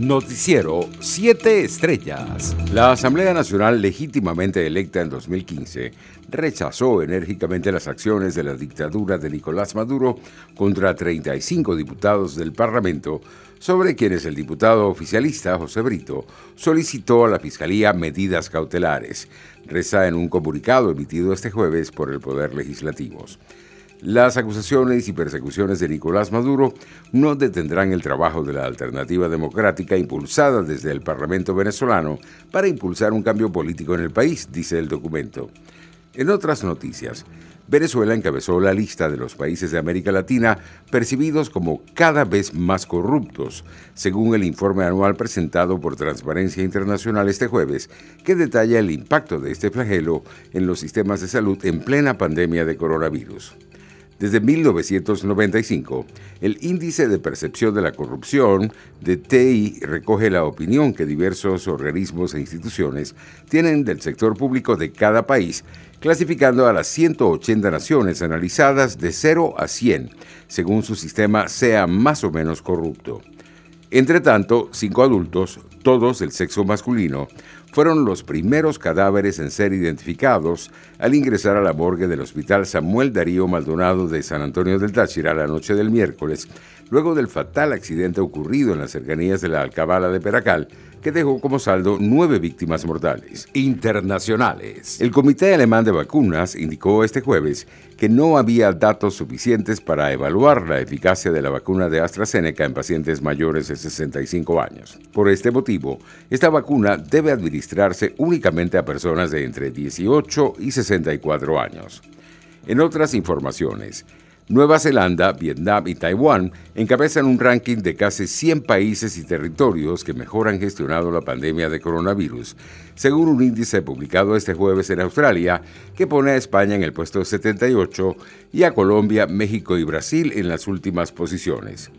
Noticiero 7 Estrellas. La Asamblea Nacional legítimamente electa en 2015 rechazó enérgicamente las acciones de la dictadura de Nicolás Maduro contra 35 diputados del Parlamento, sobre quienes el diputado oficialista José Brito solicitó a la Fiscalía medidas cautelares, reza en un comunicado emitido este jueves por el Poder Legislativo. Las acusaciones y persecuciones de Nicolás Maduro no detendrán el trabajo de la alternativa democrática impulsada desde el Parlamento venezolano para impulsar un cambio político en el país, dice el documento. En otras noticias, Venezuela encabezó la lista de los países de América Latina percibidos como cada vez más corruptos, según el informe anual presentado por Transparencia Internacional este jueves, que detalla el impacto de este flagelo en los sistemas de salud en plena pandemia de coronavirus. Desde 1995, el índice de percepción de la corrupción de TI recoge la opinión que diversos organismos e instituciones tienen del sector público de cada país, clasificando a las 180 naciones analizadas de 0 a 100, según su sistema sea más o menos corrupto. Entre tanto, cinco adultos, todos del sexo masculino, fueron los primeros cadáveres en ser identificados al ingresar a la morgue del Hospital Samuel Darío Maldonado de San Antonio del Táchira la noche del miércoles, luego del fatal accidente ocurrido en las cercanías de la Alcabala de Peracal, que dejó como saldo nueve víctimas mortales. Internacionales. El Comité Alemán de Vacunas indicó este jueves que no había datos suficientes para evaluar la eficacia de la vacuna de AstraZeneca en pacientes mayores de 65 años. Por este motivo, esta vacuna debe administrarse únicamente a personas de entre 18 y 64 años. En otras informaciones, Nueva Zelanda, Vietnam y Taiwán encabezan un ranking de casi 100 países y territorios que mejor han gestionado la pandemia de coronavirus, según un índice publicado este jueves en Australia que pone a España en el puesto 78 y a Colombia, México y Brasil en las últimas posiciones.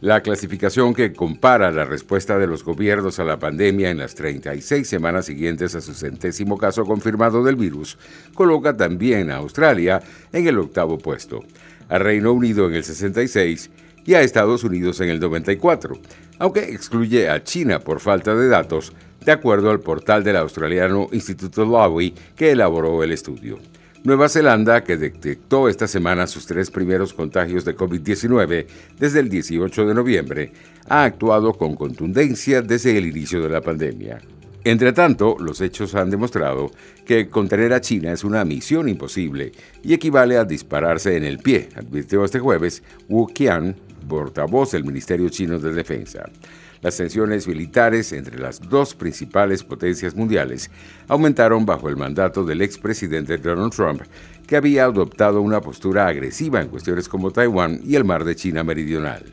La clasificación que compara la respuesta de los gobiernos a la pandemia en las 36 semanas siguientes a su centésimo caso confirmado del virus coloca también a Australia en el octavo puesto a Reino Unido en el 66 y a Estados Unidos en el 94, aunque excluye a China por falta de datos, de acuerdo al portal del australiano Instituto Lowy que elaboró el estudio. Nueva Zelanda, que detectó esta semana sus tres primeros contagios de COVID-19 desde el 18 de noviembre, ha actuado con contundencia desde el inicio de la pandemia. Entre tanto, los hechos han demostrado que contener a China es una misión imposible y equivale a dispararse en el pie, advirtió este jueves Wu Qian, portavoz del Ministerio Chino de Defensa. Las tensiones militares entre las dos principales potencias mundiales aumentaron bajo el mandato del expresidente Donald Trump, que había adoptado una postura agresiva en cuestiones como Taiwán y el mar de China Meridional.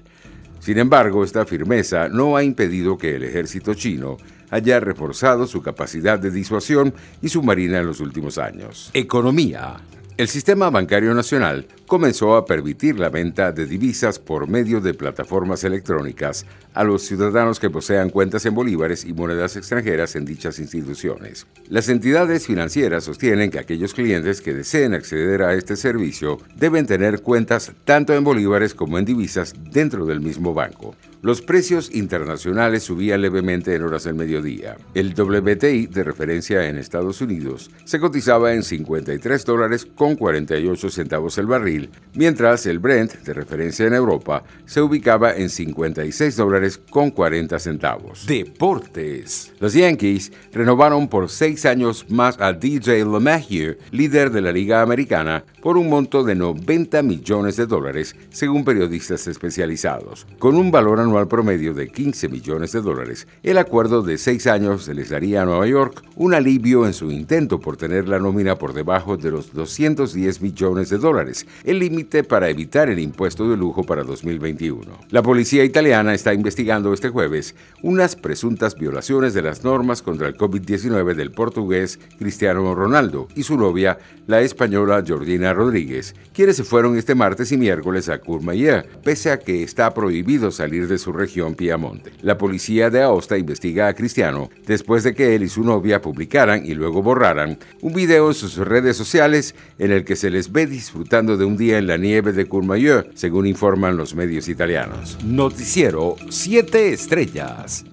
Sin embargo, esta firmeza no ha impedido que el ejército chino haya reforzado su capacidad de disuasión y su marina en los últimos años. Economía. El sistema bancario nacional comenzó a permitir la venta de divisas por medio de plataformas electrónicas a los ciudadanos que posean cuentas en bolívares y monedas extranjeras en dichas instituciones. Las entidades financieras sostienen que aquellos clientes que deseen acceder a este servicio deben tener cuentas tanto en bolívares como en divisas dentro del mismo banco. Los precios internacionales subían levemente en horas del mediodía. El WTI de referencia en Estados Unidos se cotizaba en 53 dólares con 48 centavos el barril, mientras el Brent de referencia en Europa se ubicaba en 56 dólares con 40 centavos. Deportes. Los Yankees renovaron por seis años más a DJ LeMahieu, líder de la Liga Americana, por un monto de 90 millones de dólares, según periodistas especializados. Con un valor anual al promedio de 15 millones de dólares, el acuerdo de seis años les daría a Nueva York un alivio en su intento por tener la nómina por debajo de los 210 millones de dólares, el límite para evitar el impuesto de lujo para 2021. La policía italiana está investigando este jueves unas presuntas violaciones de las normas contra el COVID-19 del portugués Cristiano Ronaldo y su novia, la española Jordina Rodríguez, quienes se fueron este martes y miércoles a Courmayeur, pese a que está prohibido salir de su región Piamonte. La policía de Aosta investiga a Cristiano después de que él y su novia publicaran y luego borraran un video en sus redes sociales en el que se les ve disfrutando de un día en la nieve de Courmayeur, según informan los medios italianos. Noticiero 7 Estrellas.